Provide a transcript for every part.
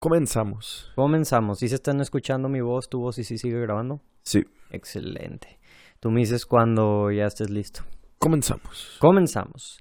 Comenzamos. Comenzamos. ¿Sí se están escuchando mi voz, tu voz y sí sigue grabando? Sí. Excelente. Tú me dices cuando ya estés listo. Comenzamos. Comenzamos.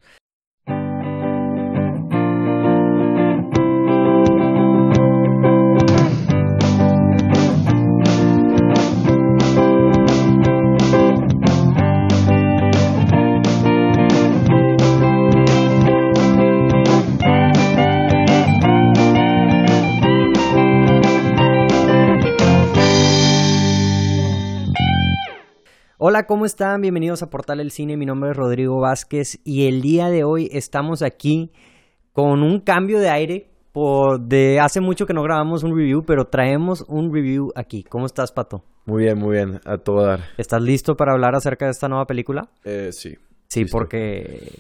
Hola, ¿cómo están? Bienvenidos a Portal El Cine. Mi nombre es Rodrigo Vázquez y el día de hoy estamos aquí con un cambio de aire. Por de hace mucho que no grabamos un review, pero traemos un review aquí. ¿Cómo estás, Pato? Muy bien, muy bien. A todo dar. ¿Estás listo para hablar acerca de esta nueva película? Eh, sí. Sí, porque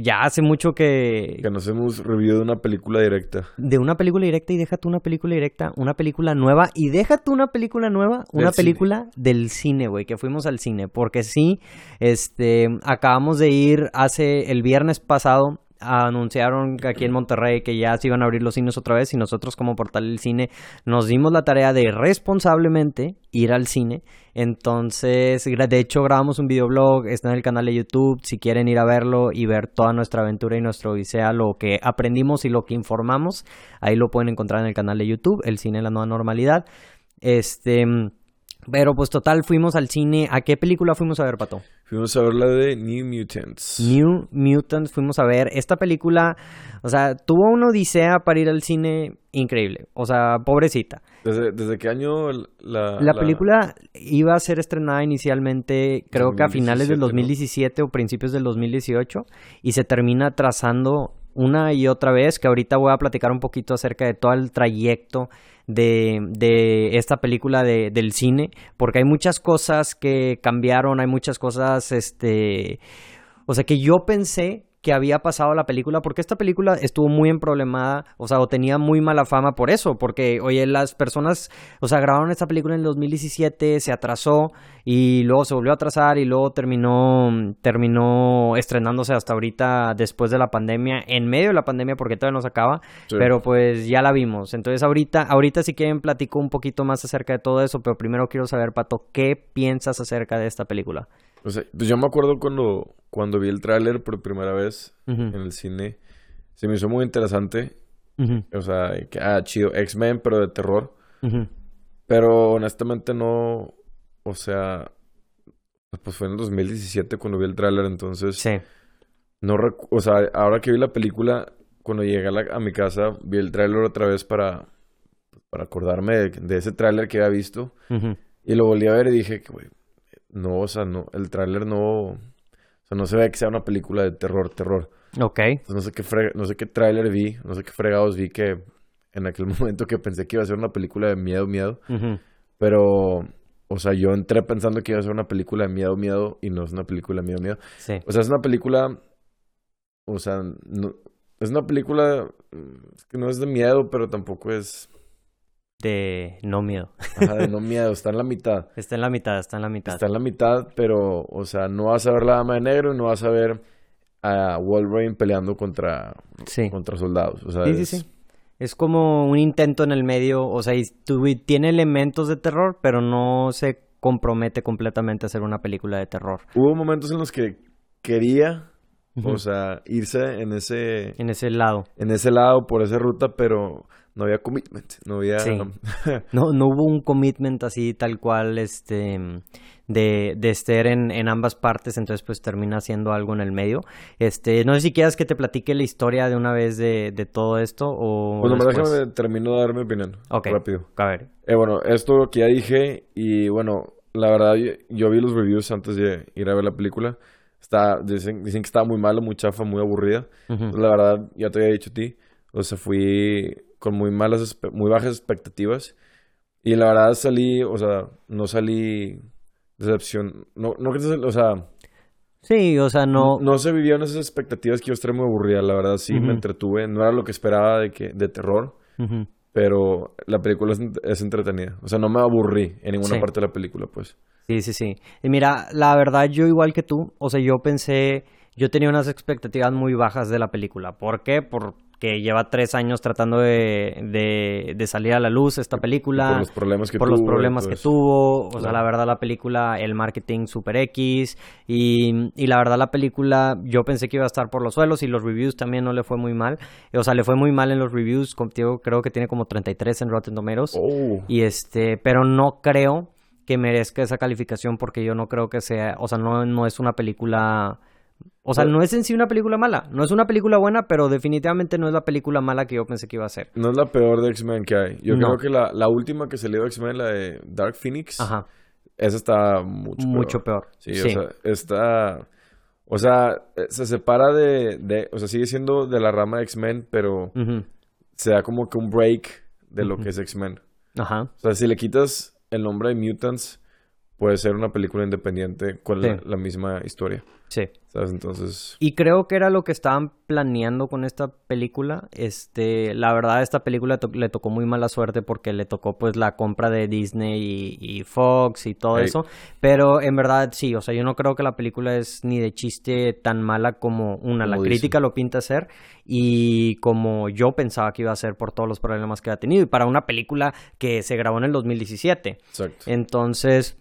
ya hace mucho que... Que nos hemos review de una película directa. De una película directa y déjate una película directa, una película nueva y déjate una película nueva, una Del cine. película del cine, güey, que fuimos al cine, porque sí, este, acabamos de ir hace el viernes pasado, anunciaron aquí en Monterrey que ya se iban a abrir los cines otra vez y nosotros como Portal del Cine nos dimos la tarea de responsablemente ir al cine. Entonces, de hecho grabamos un videoblog, está en el canal de YouTube, si quieren ir a verlo y ver toda nuestra aventura y nuestra odisea, lo que aprendimos y lo que informamos, ahí lo pueden encontrar en el canal de YouTube, El Cine en la Nueva Normalidad. Este, pero pues total, fuimos al cine. ¿A qué película fuimos a ver, Pato? Fuimos a ver la de New Mutants. New Mutants fuimos a ver. Esta película, o sea, tuvo una odisea para ir al cine increíble. O sea, pobrecita. ¿Desde, desde qué año la, La película iba a ser estrenada inicialmente, creo que a finales del 2017, 2017 o principios del 2018, y se termina trazando una y otra vez, que ahorita voy a platicar un poquito acerca de todo el trayecto de, de esta película de, del cine, porque hay muchas cosas que cambiaron, hay muchas cosas, este, o sea, que yo pensé que había pasado la película, porque esta película estuvo muy emproblemada, o sea, o tenía muy mala fama por eso, porque, oye, las personas, o sea, grabaron esta película en el 2017, se atrasó y luego se volvió a atrasar y luego terminó, terminó estrenándose hasta ahorita después de la pandemia, en medio de la pandemia, porque todavía no se acaba, Sí. pero pues ya la vimos. Entonces ahorita, ahorita si quieren platico un poquito más acerca de todo eso, pero primero quiero saber, Pato, ¿qué piensas acerca de esta película? O sea, pues yo me acuerdo cuando, cuando vi el tráiler por primera vez en el cine. Se me hizo muy interesante. O sea, que, ah, chido. X-Men, pero de terror. Pero honestamente no... O sea... Pues fue en el 2017 cuando vi el tráiler, entonces... Sí. No recu- o sea, ahora que vi la película, cuando llegué a, la- a mi casa, vi el tráiler otra vez para, para acordarme de, de ese tráiler que había visto. Y lo volví a ver y dije que, güey, no, o sea, no, el tráiler no, o sea, no se ve que sea una película de terror, terror. Ok. Entonces, no sé qué fre- no sé qué tráiler vi, no sé qué fregados vi que en aquel momento que pensé que iba a ser una película de miedo, miedo. Pero, o sea, yo entré pensando que iba a ser una película de miedo, miedo y no es una película de miedo, miedo. Sí. O sea, es una película. O sea, no, es una película mm, es que no es de miedo, pero tampoco es. De no miedo. Ajá, de no miedo, está en la mitad. Está en la mitad, está en la mitad. Está en la mitad, pero, o sea, no vas a ver la dama de negro y no vas a ver a Wolverine peleando contra, Sí. contra soldados. O sea, Sí, sí, es- sí. Es como un intento en el medio, o sea, y tiene elementos de terror, pero no se compromete completamente a hacer una película de terror. Hubo momentos en los que quería, O sea, irse en ese, En ese lado. en ese lado, por esa ruta, pero no había commitment, no había... Sí. No, no hubo un commitment así tal cual, este, de, de estar en, en ambas partes, entonces pues termina siendo algo en el medio. Este, no sé si quieras que te platique la historia de una vez de, de todo esto o Bueno, me después. déjame termino de dar mi opinión. Ok. Rápido. A ver. Eh, bueno, esto que ya dije y bueno, la verdad yo, yo vi los reviews antes de ir a ver la película. Está, dicen, dicen que estaba muy mala, muy chafa, muy aburrida. Ujú. Entonces, la verdad, ya te había dicho a ti. O sea, fui con muy malas, muy bajas expectativas. Y la verdad salí, o sea, no salí decepción. No, no o sea, Sí, o sea, no... no se vivieron esas expectativas que yo estaré muy aburrida. La verdad, sí me Ujú. entretuve. No era lo que esperaba de que, de terror. Ujú. Pero la película es, ent- es entretenida. O sea, no me aburrí en ninguna Sí. parte de la película, pues. Sí, sí, sí. Y mira, la verdad, yo igual que tú, o sea, yo pensé, yo tenía unas expectativas muy bajas de la película. ¿Por qué? Por que lleva tres años tratando de, de, salir a la luz esta película. por los problemas que por tuvo. los problemas que tuvo. O sea, la verdad la película, el marketing super X. Y, y la verdad la película yo pensé que iba a estar por los suelos y los reviews también no le fue muy mal. O sea, le fue muy mal en los reviews. Contigo creo que tiene como 33 en Rotten Tomatoes. Oh, Y este, pero no creo que merezca esa calificación porque yo no creo que sea, o sea, no, no es una película, o sea, no es en sí una película mala, no es una película buena, pero definitivamente no es la película mala que yo pensé que iba a ser. no es la peor de X-Men que hay. Yo No. creo que la, la última que salió de X-Men, la de Dark Phoenix, Ajá, esa está mucho, mucho peor. peor. Sí, Sí, o sea, está... O sea, eh, se separa de, de... O sea, sigue siendo de la rama de X-Men, pero se da como que un break de lo que es X-Men. Ajá, O sea, si le quitas el nombre de Mutants, puede ser una película independiente con la, Sí. la misma historia. sí. ¿Sabes? Entonces... Y creo que era lo que estaban planeando con esta película. Este, la verdad, esta película to- le tocó muy mala suerte porque le tocó pues la compra de Disney y, y Fox y todo eso. Pero en verdad sí, o sea, yo no creo que la película es ni de chiste tan mala como una, la dicen. crítica lo pinta ser y como yo pensaba que iba a ser por todos los problemas que ha tenido y para una película que se grabó en el 2017. Exacto. Entonces,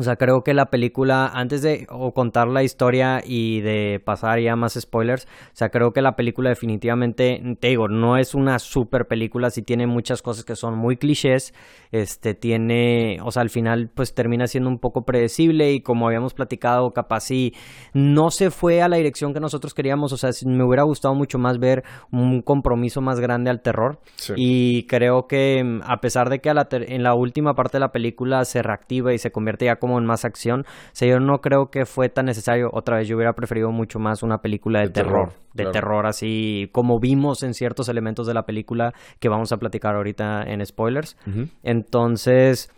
o sea, creo que la película, antes de o contar la historia y de pasar ya más spoilers, o sea, creo que la película definitivamente, te digo, no es una super película, sí tiene muchas cosas que son muy clichés, este, tiene, o sea, al final pues termina siendo un poco predecible y como habíamos platicado, capaz sí, no se fue a la dirección que nosotros queríamos, o sea, me hubiera gustado mucho más ver un compromiso más grande al terror. Sí. Y creo que mm, a pesar de que a la ter- en la última parte de la película se reactiva y se convierte ya como en más acción, o sea, yo no creo que fue tan necesario. Otra vez, yo hubiera preferido mucho más una película de, De terror, terror, de claro. terror así como vimos en ciertos elementos de la película que vamos a platicar ahorita en spoilers. Entonces,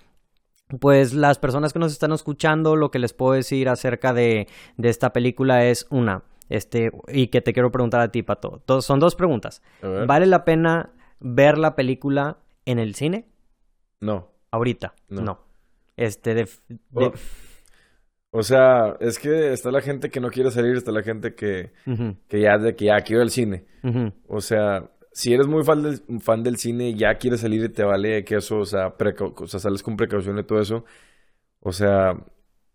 pues las personas que nos están escuchando, lo que les puedo decir acerca de, de esta película es una, este, y que te quiero preguntar a ti, Pato. Do- son dos preguntas. ¿Vale la pena ver la película en el cine? No. Ahorita. No. No. Este, de, de-. O sea, es que está la gente que no quiere salir, está la gente que, que ya de que ya quiere ir al cine. O sea, si eres muy fan del, fan del cine y ya quieres salir y te vale que eso, o sea, o sea, sales con precaución y todo eso. O sea,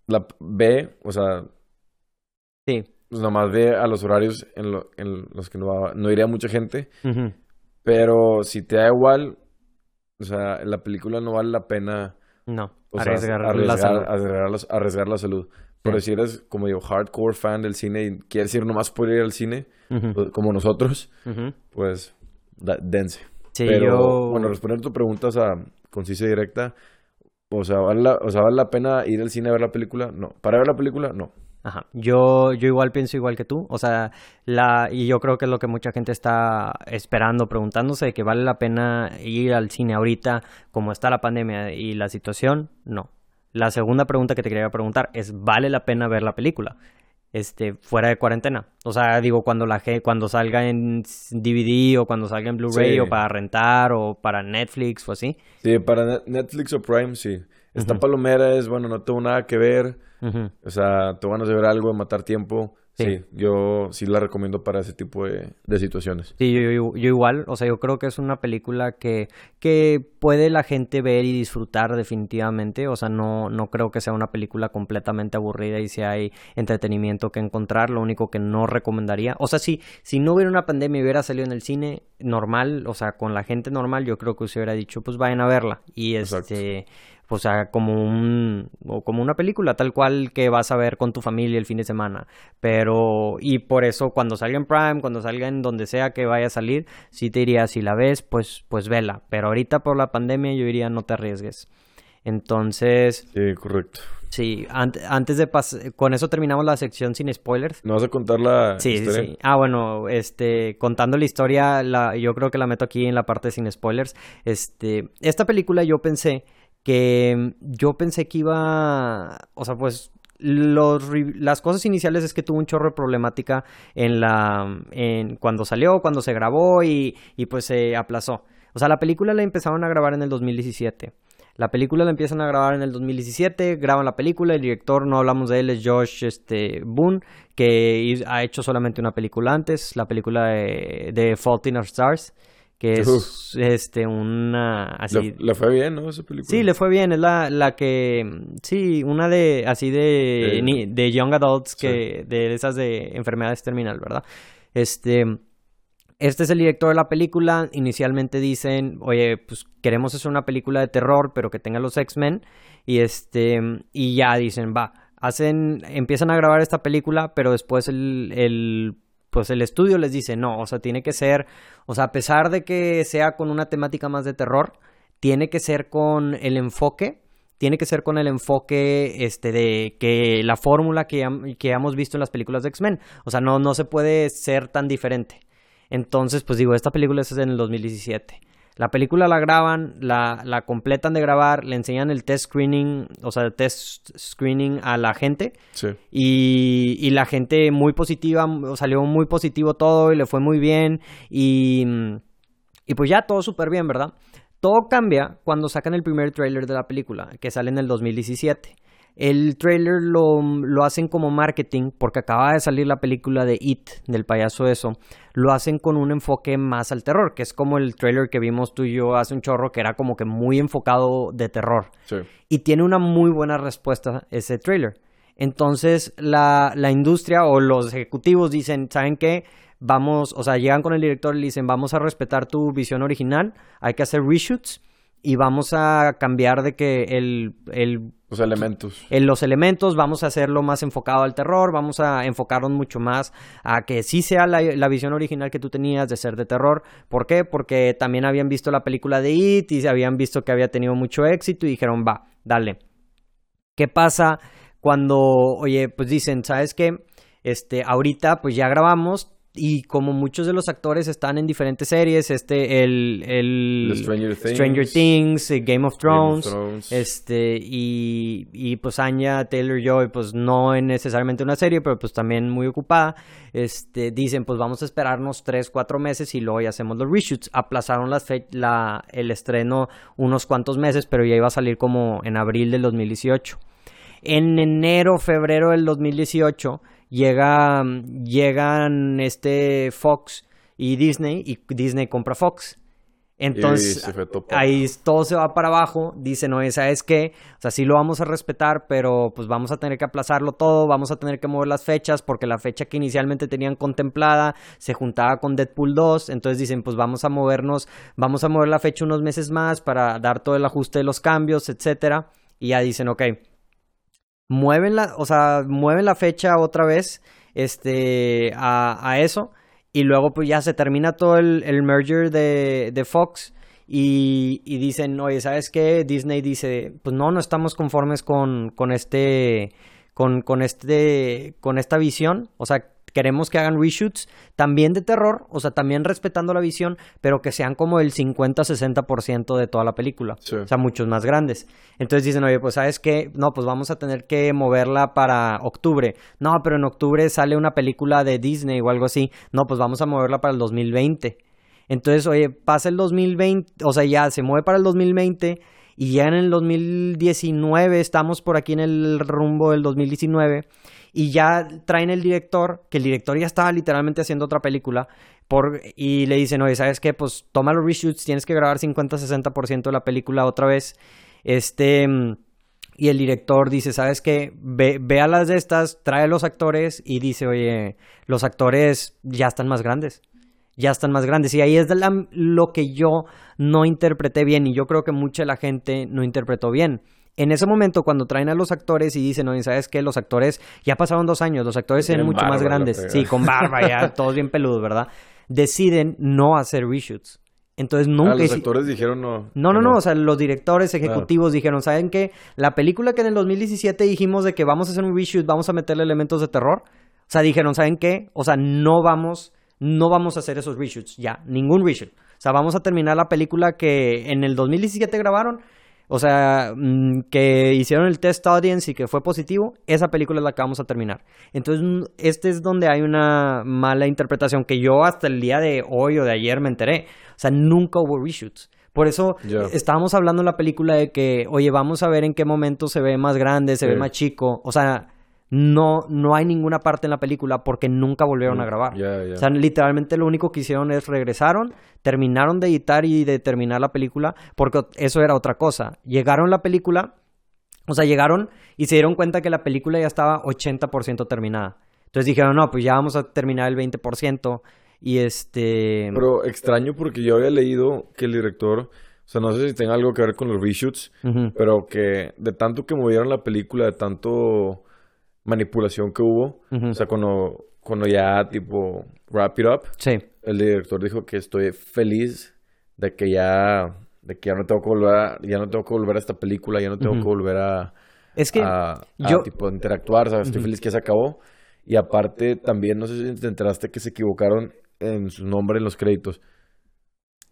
la ve, o sea, Sí. pues nomás ve a los horarios en, lo- en los que no, no iría mucha gente. Pero si te da igual, o sea, la película no vale la pena No. O sea, arriesgar, la arriesgar, salud. arriesgar la, arriesgar la salud. Pero si eres, como digo, hardcore fan del cine y quieres ir nomás por ir al cine, pues, como nosotros, pues da- dense. Sí, Pero, yo... bueno, responder tu pregunta, o sea, concisa y directa, o sea, ¿vale la, o sea, ¿vale la pena ir al cine a ver la película? No. ¿Para ver la película? No. Ajá. Yo, yo igual pienso igual que tú. O sea, la, y yo creo que es lo que mucha gente está esperando, preguntándose que vale la pena ir al cine ahorita, como está la pandemia y la situación, no. La segunda pregunta que te quería preguntar es, ¿vale la pena ver la película? Este, fuera de cuarentena. O sea, digo, cuando la cuando salga en DVD o cuando salga en Blu-ray Sí. o para rentar o para Netflix o así. Sí, para Net- Netflix o Prime, sí. Esta palomera es, bueno, no tengo nada que ver. Ujú. O sea, te van a ver algo, de matar tiempo. Sí. Sí. yo sí la recomiendo para ese tipo de, de situaciones. Sí, yo, yo- yo igual, o sea, yo creo que es una película que, que puede la gente ver y disfrutar definitivamente, o sea, no, no creo que sea una película completamente aburrida y si hay entretenimiento que encontrar, lo único que no recomendaría, o sea, si, si no hubiera una pandemia y hubiera salido en el cine normal, o sea, con la gente normal, yo creo que se hubiera dicho, pues vayan a verla y Exacto. O sea, como un o como una película tal cual que vas a ver con tu familia el fin de semana. Pero y por eso cuando salga en Prime, cuando salga en donde sea que vaya a salir, sí te diría si la ves, pues pues vela, pero ahorita por la pandemia yo diría no te arriesgues. Entonces, Sí, correcto. sí, ant- antes de pasar con eso terminamos la sección sin spoilers. ¿No vas a contar la Sí, sí, historia? sí. Ah, bueno, este, contando la historia, la, yo creo que la meto aquí en la parte sin spoilers. Este, esta película yo pensé que, yo pensé que iba, o sea, pues, las cosas iniciales es que tuvo un chorro de problemática en la, en cuando salió, cuando se grabó y, y pues se aplazó. O sea, la película la empezaron a grabar en el 2017. La película la empiezan a grabar en el 2017, graban la película, el director, no hablamos de él, es Josh este, Boone, que ha hecho solamente una película antes, la película de, de Fault in Our Stars, que es este una así le, fue bien no esa película sí le fue bien es la, la que sí una de así de de young adults que de esas de enfermedades terminal verdad este este es el director de la película. Inicialmente dicen, oye, pues queremos hacer una película de terror, pero que tenga los X-Men. Y este, y ya dicen, va, hacen, empiezan a grabar esta película, pero después el, el pues el estudio les dice, no, o sea, tiene que ser, o sea, a pesar de que sea con una temática más de terror, tiene que ser con el enfoque, tiene que ser con el enfoque este de que la fórmula que, que hemos visto en las películas de X-Men, o sea, no, no se puede ser tan diferente. Entonces, pues digo, esta película es en el 2017. La película la graban, la, la completan de grabar, le enseñan el test screening, o sea, el test screening a la gente. Sí. Y, y la gente muy positiva, salió muy positivo todo y le fue muy bien. Y, y pues ya todo súper bien, ¿verdad? Todo cambia cuando sacan el primer trailer de la película, que sale en el 2017. El trailer lo, lo, hacen como marketing porque acaba de salir la película de It, del payaso eso. Lo hacen con un enfoque más al terror, que es como el trailer que vimos tú y yo hace un chorro, que era como que muy enfocado de terror. Sí. Y tiene una muy buena respuesta ese trailer. Entonces la, la industria o los ejecutivos dicen, ¿saben qué? Vamos, o sea, llegan con el director y le dicen, vamos a respetar tu visión original, hay que hacer reshoots y vamos a cambiar de que el, el los elementos. En los elementos vamos a hacerlo más enfocado al terror, vamos a enfocarnos mucho más a que sí sea la, la, visión original que tú tenías de ser de terror. ¿Por qué? Porque también habían visto la película de It y habían visto que había tenido mucho éxito y dijeron, va, dale. ¿Qué pasa cuando, oye, pues dicen, ¿sabes qué? Este, ahorita pues ya grabamos, y como muchos de los actores están en diferentes series, este, el, el Stranger Things, eh, Game, of Thrones, este, y, y pues Anya Taylor Joy, pues no en necesariamente una serie, pero pues también muy ocupada, este, dicen, pues vamos a esperarnos tres, cuatro meses y luego ya hacemos los reshoots. Aplazaron la, la, el estreno unos cuantos meses, pero ya iba a salir como en abril del 2018. En enero, febrero del 2018 llega, llegan este Fox y Disney y Disney compra Fox. Entonces, ahí todo se va para abajo. Dicen, no, ¿sabes qué? O sea, sí lo vamos a respetar, pero pues vamos a tener que aplazarlo todo, vamos a tener que mover las fechas, porque la fecha que inicialmente tenían contemplada se juntaba con Deadpool 2. Entonces dicen, pues vamos a movernos, vamos a mover la fecha unos meses más para dar todo el ajuste de los cambios, etcétera. Y ya dicen, ok, mueven la, o sea, mueven la fecha otra vez este, a, a eso y luego pues ya se termina todo el, el merger de, de Fox y, y, dicen, oye, ¿sabes qué? Disney dice, pues no, no estamos conformes con, con este, con, con este, con esta visión, o sea, queremos que hagan reshoots también de terror, o sea, también respetando la visión, pero que sean como el 50-60% de toda la película. O sea, muchos más grandes. Entonces dicen, oye, pues sabes qué, no, pues vamos a tener que moverla para octubre. No, pero en octubre sale una película de Disney o algo así. No, pues vamos a moverla para el 2020. Entonces, oye, pasa el 2020, o sea, ya se mueve para el 2020 y ya en el 2019 estamos por aquí en el rumbo del 2019 y ya traen el director, que el director ya estaba literalmente haciendo otra película, por, y le dicen, oye, ¿sabes qué? Pues toma los reshoots, tienes que grabar 50-60% de la película otra vez. Este, y el director dice, ¿sabes qué? Ve, ve a las de estas, trae los actores y dice, oye, los actores ya están más grandes ya están más grandes. Y ahí es lo que yo no interpreté bien y yo creo que mucha de la gente no interpretó bien en ese momento cuando traen a los actores y dicen, oye, ¿sabes qué? Los actores ya pasaron dos años, los actores eran mucho más grandes, sí, con barba ya, todos bien peludos, ¿verdad? Deciden no hacer reshoots. Entonces nunca... Ah, los actores dijeron no. No, no, no, o sea, los directores ejecutivos dijeron, ¿saben qué? La película que en el 2017 dijimos de que vamos a hacer un reshoot, vamos a meterle elementos de terror, o sea, dijeron, ¿saben qué? O sea, no vamos, no vamos a hacer esos reshoots, ya, ningún reshoot. O sea, vamos a terminar la película que en el 2017 grabaron o sea, mm, que hicieron el test audience y que fue positivo, esa película es la que vamos a terminar. Entonces, mm, este es donde hay una mala interpretación que yo hasta el día de hoy o de ayer me enteré. O sea, nunca hubo reshoots. Por eso estábamos hablando en la película de que, oye, vamos a ver en qué momento se ve más grande, se Sí. ve más chico. O sea, no, no hay ninguna parte en la película porque nunca volvieron a grabar. Mm, ya. O sea, literalmente lo único que hicieron es regresaron, terminaron de editar y de terminar la película, porque eso era otra cosa. Llegaron la película, o sea, llegaron y se dieron cuenta que la película ya estaba 80% terminada. Entonces dijeron, no, pues ya vamos a terminar el 20%. Y este... Pero extraño porque yo había leído que el director, o sea, no sé si tenga algo que ver con los reshoots, pero que de tanto que movieron la película, de tanto manipulación que hubo, o sea, cuando, cuando ya tipo wrap it up, Sí. el director dijo que estoy feliz de que ya de que ya no tengo que volver a, ya no tengo que volver a esta película, ya no tengo que volver a Es que a, a, yo- tipo interactuar. Estoy feliz que se acabó. Y aparte también no sé si te enteraste que se equivocaron en su nombre en los créditos.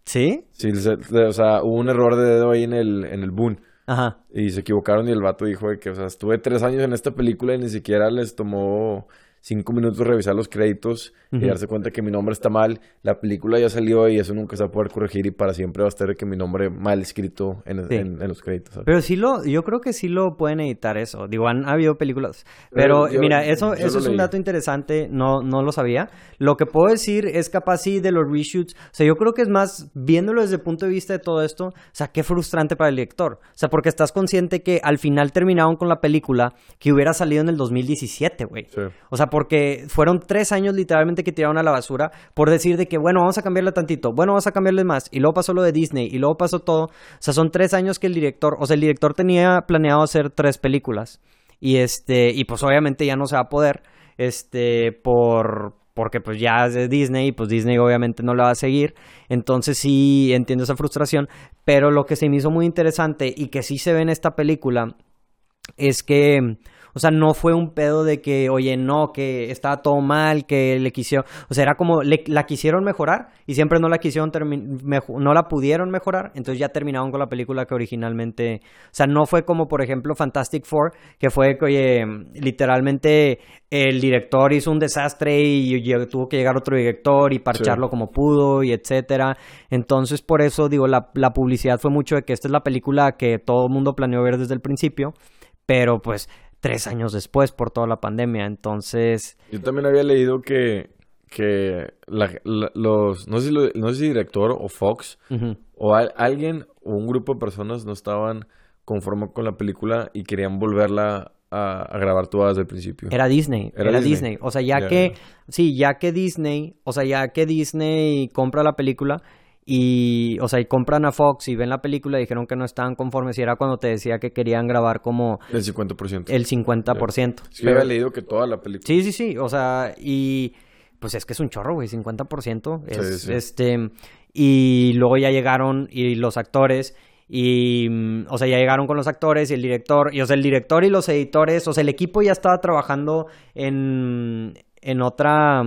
¿Sí? Sí, o sea, hubo un error de dedo ahí en el en el boom Ajá. y se equivocaron y el vato dijo que, o sea, estuve tres años en esta película y ni siquiera les tomó cinco minutos revisar los créditos Ujú. y darse cuenta que mi nombre está mal. La película ya salió y eso nunca se va a poder corregir y para siempre va a estar que mi nombre mal escrito en, Sí. en- en los créditos. ¿sabes? Pero sí lo, yo creo que sí lo pueden editar eso. Digo, han habido películas. Pero Pero yo- mira, eso, eso es un leí. dato interesante, no, no lo sabía. Lo que puedo decir es capaz sí de los reshoots. O sea, yo creo que es más, viéndolo desde el punto de vista de todo esto, o sea, qué frustrante para el director. O sea, porque estás consciente que al final terminaron con la película que hubiera salido en el 2017, güey. Sí. O sea, porque fueron tres años literalmente que tiraron a la basura por decir de que, bueno, vamos a cambiarle tantito, bueno, vamos a cambiarle más. Y luego pasó lo de Disney y luego pasó todo. O sea, son tres años que el director, o sea, el director tenía planeado hacer tres películas. Y este, y pues obviamente ya no se va a poder, este, por, porque pues ya es Disney y pues Disney obviamente no la va a seguir. Entonces sí entiendo esa frustración. Pero lo que se me hizo muy interesante y que sí se ve en esta película es que, o sea, no fue un pedo de que, oye, no, que estaba todo mal, que le quisieron, o sea, era como, le- la quisieron mejorar y siempre no la quisieron, no la pudieron mejorar, entonces ya terminaron con la película que originalmente, o sea, no fue como, por ejemplo, Fantastic Four, que fue, que, oye, literalmente el director hizo un desastre y, y tuvo que llegar otro director y parcharlo como pudo y etcétera. Entonces, por eso digo, la, la publicidad fue mucho de que esta es la película que todo el mundo planeó ver desde el principio, pero pues tres años después por toda la pandemia. Entonces, Yo también había leído que, que la- la- los, no sé, si lo- no sé si director o Fox o al- alguien o un grupo de personas no estaban conformes con la película y querían volverla a, a grabar toda desde el principio. era Disney, era, Era Disney. Disney. O sea, ya que, sí, ya que Disney, o sea, ya que Disney compra la película y, o sea, y compran a Fox y ven la película y dijeron que no estaban conformes y era cuando te decía que querían grabar como El 50%. el 50%. Sí, yo había leído que toda la película. Sí, sí, sí, o sea, y pues es que es un chorro, güey, 50%. Es, Sí, sí. Este, y luego ya llegaron y los actores y, mm, o sea, ya llegaron con los actores y el director, y o sea, el director y los editores, o sea, el equipo ya estaba trabajando en, en otra...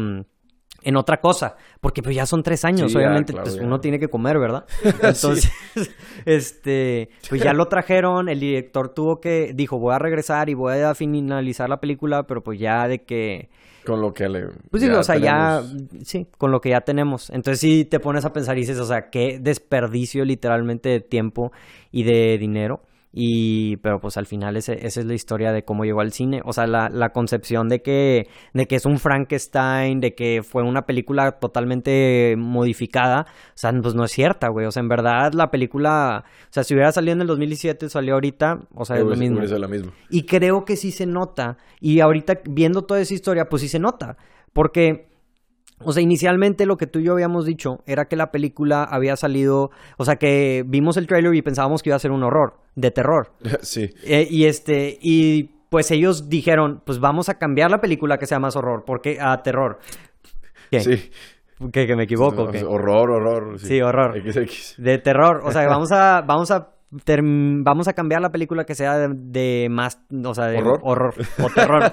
En otra cosa, porque pues ya son tres años, Sí, ya, obviamente, claro, pues ya. uno tiene que comer, ¿verdad? Entonces, este, pues ya lo trajeron, el director tuvo que, dijo, voy a regresar y voy a finalizar la película, pero pues ya de que, Con lo que le. pues sí, o sea, ya, sí, con lo que ya tenemos. Entonces sí te pones a pensar y dices, o sea, qué desperdicio literalmente de tiempo y de dinero. Y, pero pues al final ese- esa es la historia de cómo llegó al cine. O sea, la, la concepción de que, de que es un Frankenstein, de que fue una película totalmente modificada. O sea, pues no es cierta, güey. O sea, en verdad la película, o sea, si hubiera salido en el 2017, salió ahorita, o sea, es lo mismo. hubiese la misma. Y creo que sí se nota. Y ahorita viendo toda esa historia, pues sí se nota. Porque, o sea, inicialmente lo que tú y yo habíamos dicho era que la película había salido, o sea, que vimos el tráiler y pensábamos que iba a ser un horror, de terror. sí. Eh, y este, y pues ellos dijeron, pues vamos a cambiar la película que sea más horror, porque a terror. ¿Qué? Sí. ¿Que, que me equivoco? No, ¿qué? Horror, horror. Sí, horror. XX. De terror. O sea, vamos a, vamos a, vamos a cambiar la película que sea de, de más, o sea, de ¿Horror? horror o terror.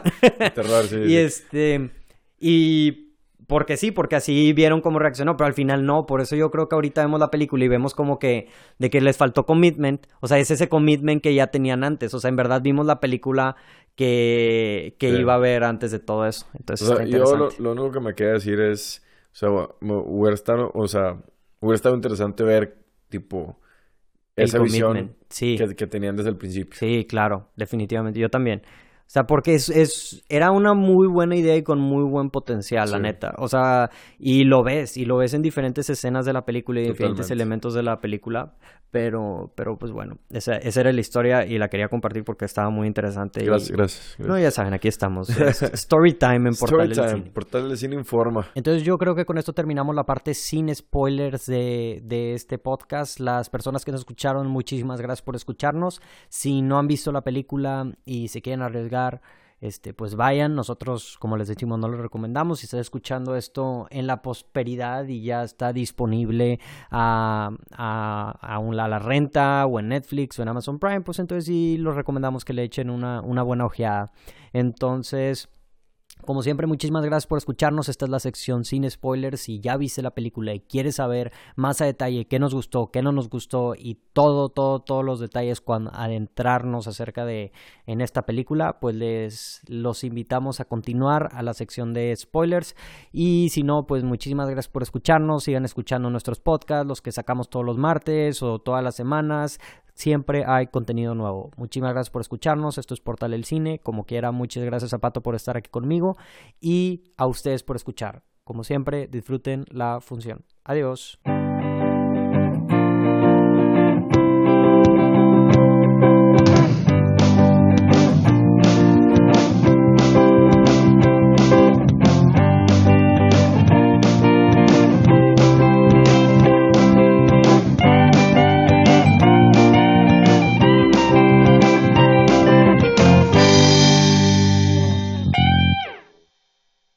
Terror, sí. y sí. este, y porque sí, porque así vieron cómo reaccionó, pero al final no. Por eso yo creo que ahorita vemos la película y vemos como que de que les faltó commitment. O sea, es ese commitment que ya tenían antes. O sea, en verdad vimos la película que, que Sí. iba a ver antes de todo eso. Entonces, O sea, yo lo, único que me queda decir es, o sea, hubiera estado, o sea, hubiera estado interesante ver, tipo, esa visión commitment. Sí. que, que tenían desde el principio. Sí, claro, definitivamente. Yo también. O sea, porque es, es, era una muy buena idea y con muy buen potencial, la Sí. neta. O sea, y lo ves, y lo ves en diferentes escenas de la película y diferentes Totalmente. elementos de la película. Pero, pero pues bueno, esa, esa era la historia y la quería compartir porque estaba muy interesante. y- Gracias, gracias. No, ya saben, aquí estamos. Es Story time en Portal del Cine. Portal del Cine informa. Entonces yo creo que con esto terminamos la parte sin spoilers de, de este podcast. Las personas que nos escucharon, muchísimas gracias por escucharnos. Si no han visto la película y se quieren arriesgar, este, pues vayan. Nosotros, como les decimos, no lo recomendamos. Si estás escuchando esto en la prosperidad y ya está disponible a, a, a, un- a la renta o en Netflix o en Amazon Prime, pues entonces sí los recomendamos que le echen una, una buena ojeada. Entonces... Como siempre, muchísimas gracias por escucharnos. Esta es la sección sin spoilers. Si ya viste la película y quieres saber más a detalle qué nos gustó, qué no nos gustó y todo, todo, todos los detalles cuando adentrarnos acerca de en esta película, pues les los invitamos a continuar a la sección de spoilers. Y si no, pues muchísimas gracias por escucharnos. Sigan escuchando nuestros podcasts, los que sacamos todos los martes o todas las semanas. Siempre hay contenido nuevo. Muchísimas gracias por escucharnos. Esto es Portal del Cine. Como quiera, muchas gracias a Pato por estar aquí conmigo y a ustedes por escuchar. Como siempre, disfruten la función. Adiós.